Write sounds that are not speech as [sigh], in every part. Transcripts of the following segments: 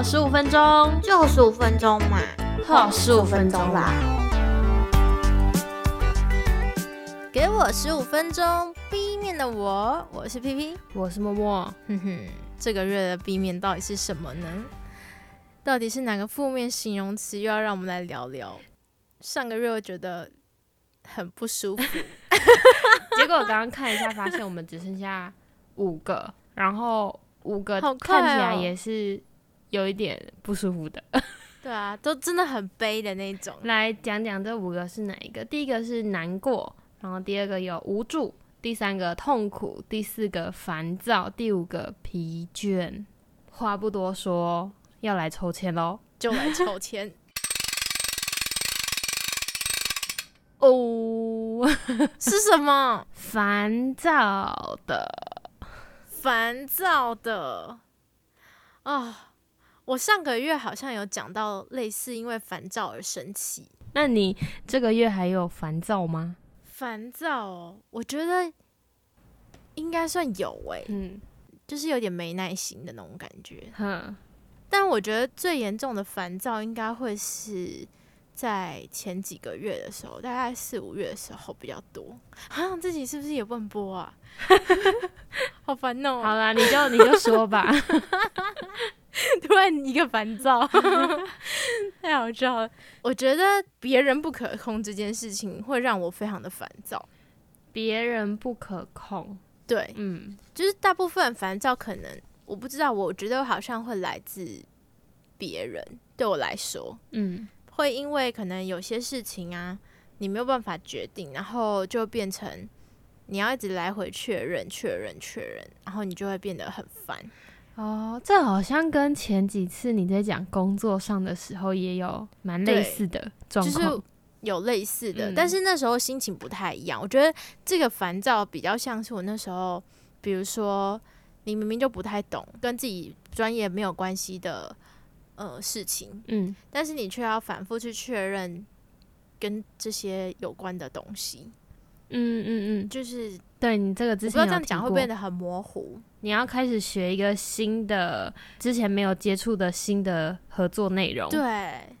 好十五分钟，就十五分钟嘛，好十五分钟啦。给我十五分钟，B 面的我，我是 P P，我是默默。哼哼，这个月的 B 面到底是什么呢？到底是哪个负面形容词又要让我们来聊聊？上个月我觉得很不舒服，[laughs] 结果我刚刚看一下，发现我们只剩下五个，然后五个看起来哦也是有一点不舒服的。[laughs] 对啊，都真的很悲的那种。来讲讲这五个是哪一个？第一个是难过，然后第二个有无助，第三个痛苦，第四个烦躁，第五个疲倦。话不多说，要来抽签喽！就来抽签 [laughs] 哦，是什么？烦躁的，烦躁的啊、我上个月好像有讲到类似因为烦躁而生气。那你这个月还有烦躁吗？烦躁哦，我觉得应该算有诶、嗯，就是有点没耐心的那种感觉。哼，但我觉得最严重的烦躁应该会是在前几个月的时候，大概四五月的时候比较多。啊，自己是不是也不能播啊？[laughs] 好烦哦、好啦，你就你就说吧。[laughs] [laughs] 突然一个烦躁，[laughs] 太好笑了。我觉得别人不可控这件事情会让我非常的烦躁。别人不可控，对，嗯，就是大部分烦躁可能我不知道，我觉得好像会来自别人。对我来说，嗯，会因为可能有些事情啊，你没有办法决定，然后就变成你要一直来回确认、确认、确认，然后你就会变得很烦。哦，这好像跟前几次你在讲工作上的时候也有蛮类似的状就况。是有类似的，嗯但是那时候心情不太一样。我觉得这个烦躁比较像是我那时候，比如说你明明就不太懂，跟自己专业没有关系的呃事情，嗯，但是你却要反复去确认跟这些有关的东西，嗯嗯嗯，就是对你这个之前不要这样讲会变得很模糊。你要开始学一个新的，之前没有接触的新的合作内容，，对，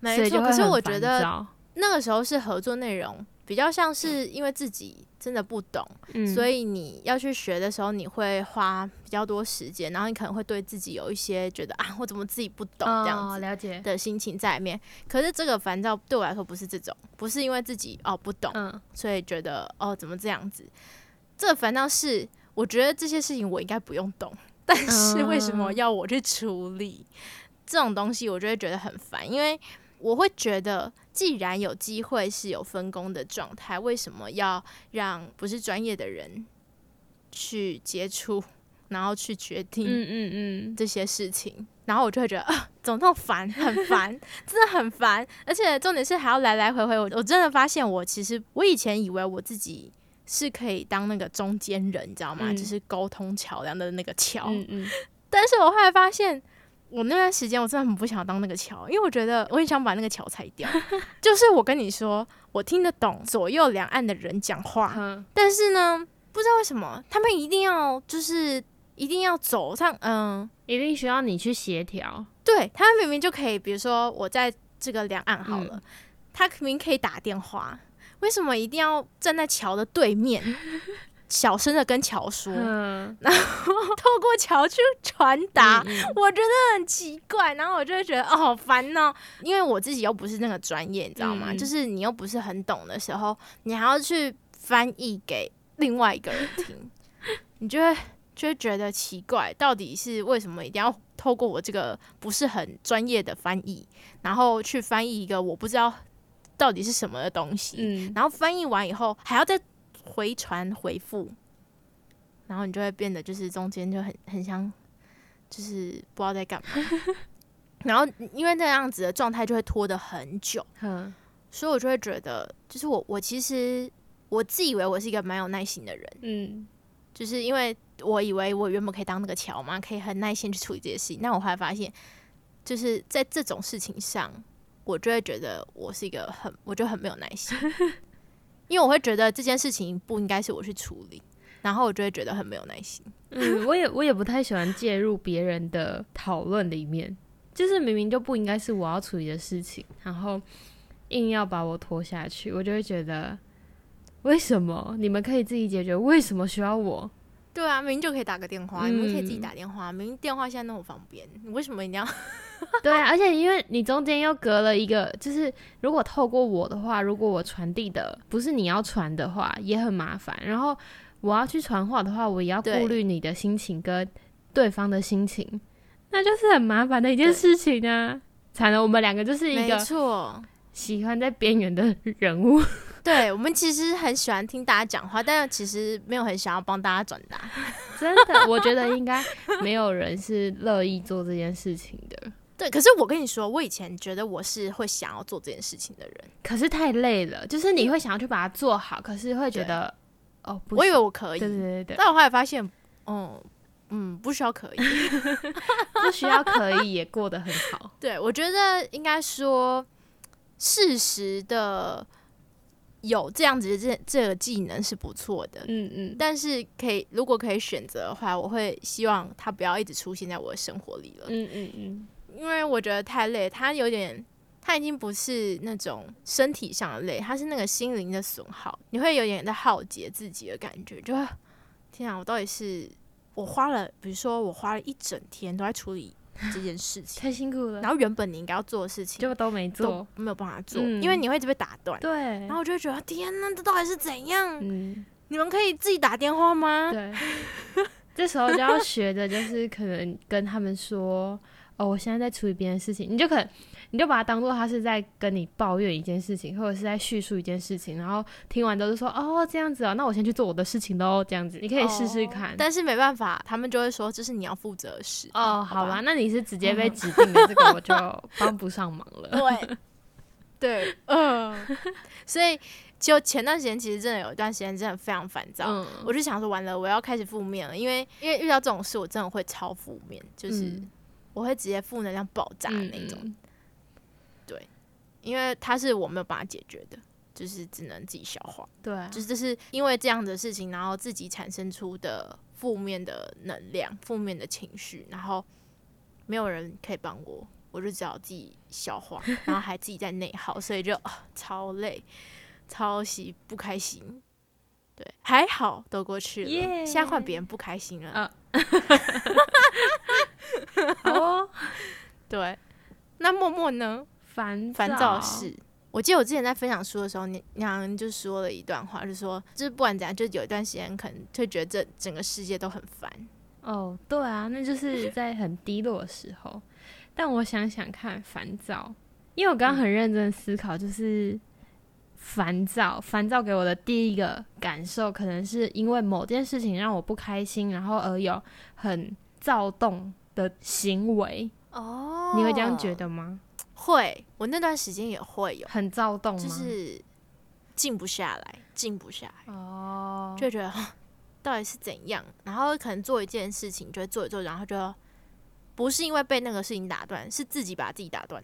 没错。可是我觉得那个时候是合作内容比较像是因为自己真的不懂。嗯，所以以你要去学的时候，你会花比较多时间，然后你可能会对自己有一些觉得啊，我怎么自己不懂这样了解，的心情在里面。可是这个烦躁对我来说不是这种，不是因为自己哦不懂，嗯所以觉得哦怎么这样子。这个烦躁是我觉得这些事情我应该不用懂，[laughs] 但是为什么嗯要我去处理这种东西，我就会觉得很烦，因为我会觉得，既然有机会是有分工的状态，为什么要让不是专业的人去接触，然后去决定嗯嗯嗯，这些事情？然后我就会觉得啊，怎么那么烦，很烦，真的很烦。而且重点是还要来来回回，我我真的发现我其实我以前以为我自己是可以当那个中间人，你知道吗？嗯就是沟通桥梁的那个桥。嗯嗯，但是我后来发现，我那段时间我真的很不想当那个桥，因为我觉得我很想把那个桥拆掉。[laughs] 就是我跟你说，我听得懂左右两岸的人讲话，哼但是呢，不知道为什么他们一定要就是一定要走上，嗯，一定需要你去协调，对他们明明就可以，比如说我在这个两岸好了，嗯他明明可以打电话，为什么一定要站在桥的对面？[laughs] 小声的跟桥说，嗯，透过桥去传达，我觉得很奇怪，然后我就会觉得哦好烦哦，因为我自己又不是那个专业，你知道吗？就是你又不是很懂的时候，你还要去翻译给另外一个人听，[laughs] 你就会就会觉得奇怪，到底是为什么一定要透过我这个不是很专业的翻译，然后去翻译一个我不知道到底是什么的东西，嗯，然后翻译完以后还要再回传回复，然后你就会变得就是中间就很很像，就是不知道在干嘛。[laughs] 然后因为那样子的状态就会拖得很久，嗯。所以我就会觉得，就是我我其实我自以为我是一个蛮有耐心的人，嗯。就是因为我以为我原本可以当那个桥嘛，可以很耐心去处理这些事情。但我后来发现，就是在这种事情上，我就会觉得我是一个很，我就很没有耐心，[laughs] 因为我会觉得这件事情不应该是我去处理，然后我就会觉得很没有耐心。嗯，我也我也不太喜欢介入别人的讨论里面，就是明明就不应该是我要处理的事情，然后硬要把我拖下去，我就会觉得为什么你们可以自己解决，为什么需要我？对啊，明明就可以打个电话，你们可以自己嗯打电话，明明电话现在那么方便，你为什么一定要？[laughs] 对啊，而且因为你中间又隔了一个，就是如果透过我的话，如果我传递的不是你要传的话，也很麻烦。然后我要去传话的话，我也要顾虑你的心情跟对方的心情，那就是很麻烦的一件事情啊。惨了，我们两个就是一没个错，喜欢在边缘的人物。[laughs] 对我们其实很喜欢听大家讲话，但其实没有很想要帮大家转达。真的，我觉得应该没有人是乐意做这件事情的。对，可是我跟你说，我以前觉得我是会想要做这件事情的人，可是太累了，就是你会想要去把它做好，可是会觉得哦，不我以为我可以，对对对对，但我后来发现，嗯嗯，不需要可以。[laughs] 不需要可以也过得很好。[laughs] 对，我觉得应该说，适时的有这样子的这这个技能是不错的。嗯嗯，但是可以，如果可以选择的话，我会希望他不要一直出现在我的生活里了，嗯嗯嗯，因为我觉得太累，他有点，他已经不是那种身体上的累，他是那个心灵的损耗，你会有点在耗竭自己的感觉，就会天啊，我到底是我花了，比如说我花了一整天都在处理这件事情，太辛苦了，然后原本你应该要做的事情就都没做。没有办法做，嗯因为你会一直被打断。对，然后我就会觉得天呐，这到底是怎样？嗯，你们可以自己打电话吗？对，这时候就要学的就是可能跟他们说，哦，我现在在处理别人的事情，你就可能你就把它当做他是在跟你抱怨一件事情，或者是在叙述一件事情，然后听完都是说，哦，这样子哦，那我先去做我的事情喽，这样子，你可以试试看。但是没办法，他们就会说这是你要负责的事。哦，好好吧，，那你是直接被指定的，这个我就帮不上忙了。对 [laughs] 对，嗯，所以就前段时间其实真的有一段时间真的非常烦躁。嗯，我就想说，完了，我要开始负面了，因为因为遇到这种事，我真的会超负面，就是嗯我会直接负能量爆炸那种。嗯因为他是我没有办法解决的，就是只能自己消化。对啊，就是这是因为这样的事情，然后自己产生出的负面的能量、负面的情绪，然后没有人可以帮我，我就只好自己消化，[laughs] 然后还自己在内耗，所以就、啊、超累、超喜不开心。对，还好都过去了耶现在换别人不开心了。[laughs] [laughs] [laughs] 哦，对，那默默呢？烦烦躁事。我记得我之前在分享书的时候，你你好像就说了一段话，就说就是不管怎样，就有一段时间可能会觉得这整个世界都很烦。哦，对啊，那就是在很低落的时候。但我想想看，烦躁，因为我刚刚很认真思考，就是烦躁，烦躁给我的第一个感受，可能是因为某件事情让我不开心，然后而有很躁动的行为。哦你会这样觉？得吗？会，我那段时间也会有，很躁动吗？就是静不下来，静不下来，哦，就觉得啊 [laughs] 到底是怎样，然后可能做一件事情，就会做一做，然后就不是因为被那个事情打断，是自己把自己打断，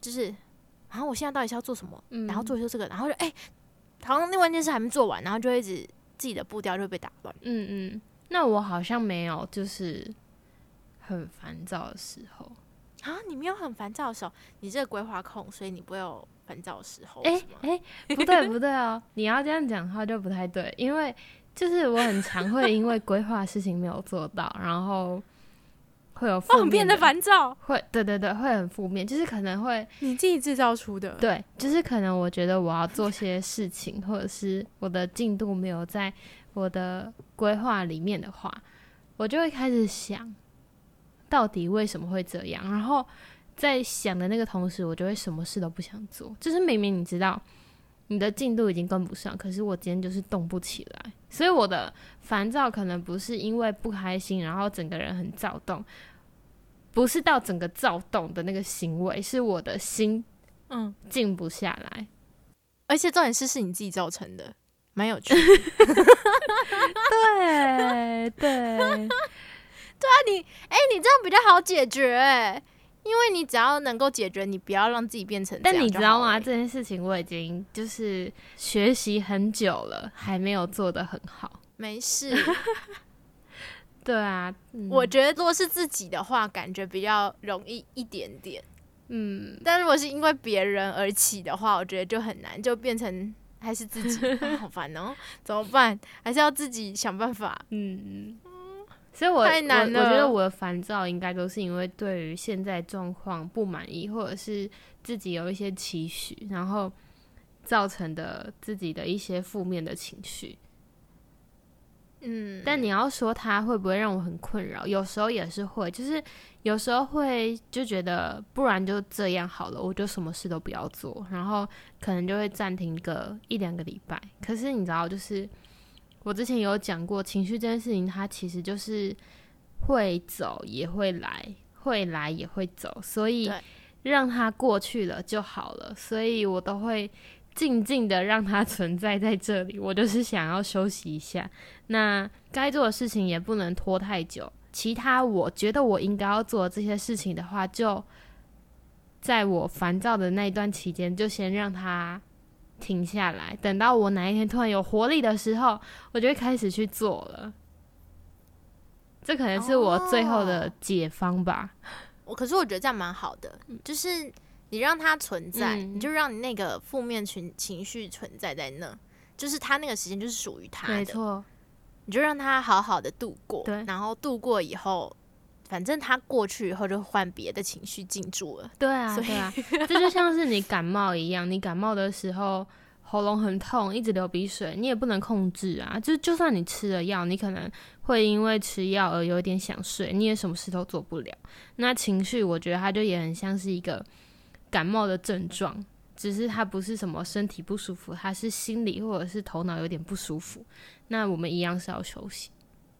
就是，然后我现在到底是要做什么？嗯然后做一做这个，然后就哎、好像另外一件事还没做完，然后就一直自己的步调就被打断。嗯嗯，那我好像没有，就是很烦躁的时候。啊，你没有很烦躁的时候，你这个规划控，所以你不会有烦躁的时候，哎是吗？哎、不对不对哦，你要这样讲的话就不太对，因为就是我很常会因为规划的事情没有做到，然后会有负哦，面变得烦躁，会对对对，会很负面，就是可能会你自己制造出的。对，就是可能我觉得我要做些事情，或者是我的进度没有在我的规划里面的话，我就会开始想，到底为什么会这样？然后在想的那个同时，我就会什么事都不想做。就是明明你知道你的进度已经跟不上，可是我今天就是动不起来，所以我的烦躁可能不是因为不开心，然后整个人很躁动。不是到整个躁动的那个行为，是我的心嗯，静不下来。而且重点是是你自己造成的，蛮有趣的。对 [laughs] [laughs] 对，哎、你这样比较好解决、欸，因为你只要能够解决，你不要让自己变成这但你知道吗？这件事情我已经就是学习很久了，还没有做得很好。没事，[laughs] 对啊，嗯我觉得如果是自己的话，感觉比较容易一点点。嗯，但如果是因为别人而起的话，我觉得就很难，就变成还是自己，啊 [laughs] 好烦哦，怎么办？还是要自己想办法。嗯，所以我太难我我觉得我的烦躁应该都是因为对于现在状况不满意，或者是自己有一些期许，然后造成的自己的一些负面的情绪。嗯，但你要说它会不会让我很困扰，有时候也是会，就是有时候会就觉得不然就这样好了，我就什么事都不要做，然后可能就会暂停个一两个礼拜。可是你知道，就是我之前有讲过，情绪这件事情，它其实就是会走也会来，会来也会走，所以 [laughs] 让它过去了就好了。所以我都会静静的让它 [laughs] 存在在这里。我就是想要休息一下，那该做的事情也不能拖太久。其他我觉得我应该要做的这些事情的话，就在我烦躁的那一段期间，就先让它停下来。等到我哪一天突然有活力的时候，我就会开始去做了。这可能是我最后的哦解方吧。我可是我觉得这样蛮好的，就是你让它存在，嗯你就让你那个负面情情绪存在在那，就是它那个时间就是属于它的，没错，你就让它好好的度过，对然后度过以后，反正他过去以后就换别的情绪进驻了，对啊，对啊，这 [laughs] 就像是你感冒一样，你感冒的时候喉咙很痛，一直流鼻水，你也不能控制啊。就就算你吃了药，你可能会因为吃药而有点想睡，你也什么事都做不了。那情绪，我觉得它就也很像是一个感冒的症状，只是它不是什么身体不舒服，它是心理或者是头脑有点不舒服。那我们一样是要休息。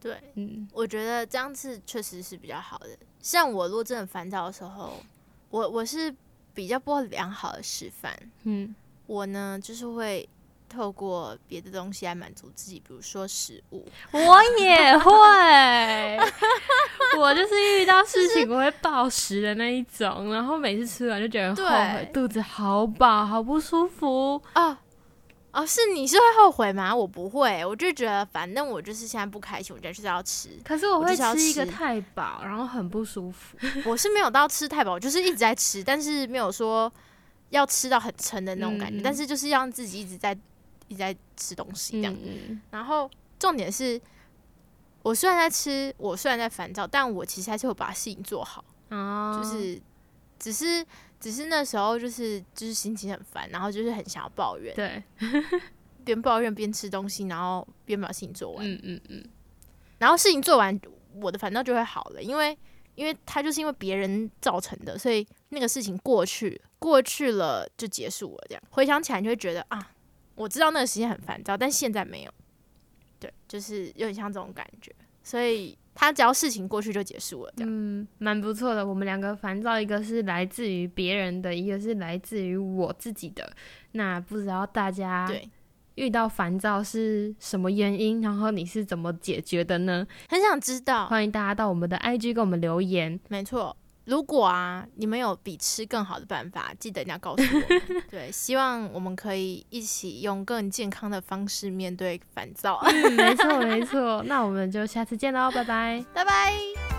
对，嗯，我觉得这样子确实是比较好的。像我如果真的烦躁的时候，我我是比较不良好的示范。嗯，我呢就是会透过别的东西来满足自己，比如说食物。[laughs] 我也会，[laughs] 我就是遇到事情我会暴食的那一种，然后每次吃完就觉得很后悔，对肚子好饱，好不舒服。哦哦，是你是会后悔吗？我不会，我就觉得反正我就是现在不开心，我就是要吃。可是我会吃一个太饱，然后很不舒服。[laughs] 我是没有到吃太饱，我就是一直在吃，但是没有说要吃到很撑的那种感觉，但是就是让自己一直在一直在吃东西这样。嗯然后重点是，我虽然在吃，我虽然在烦躁，但我其实还是有把事情做好，哦，就是只是只是那时候就是就是心情很烦，然后就是很想要抱怨，对，[laughs] 边抱怨边吃东西，然后边把事情做完，嗯嗯嗯，然后事情做完，我的烦躁就会好了，因为因为他就是因为别人造成的，所以那个事情过去过去了就结束了，这样。回想起来你就会觉得啊，我知道那个时间很烦躁，但现在没有，对，就是有点像这种感觉，所以他只要事情过去就结束了，这样，嗯，蛮不错的。我们两个烦躁，一个是来自于别人的，一个是来自于我自己的。那不知道大家对，遇到烦躁是什么原因，然后你是怎么解决的呢？很想知道，欢迎大家到我们的 IG 给我们留言。没错。如果啊，你们有比吃更好的办法，记得一定要告诉我们。[laughs] 对，希望我们可以一起用更健康的方式面对烦躁。嗯，没错没错。那我们就下次见喽，拜拜。拜拜。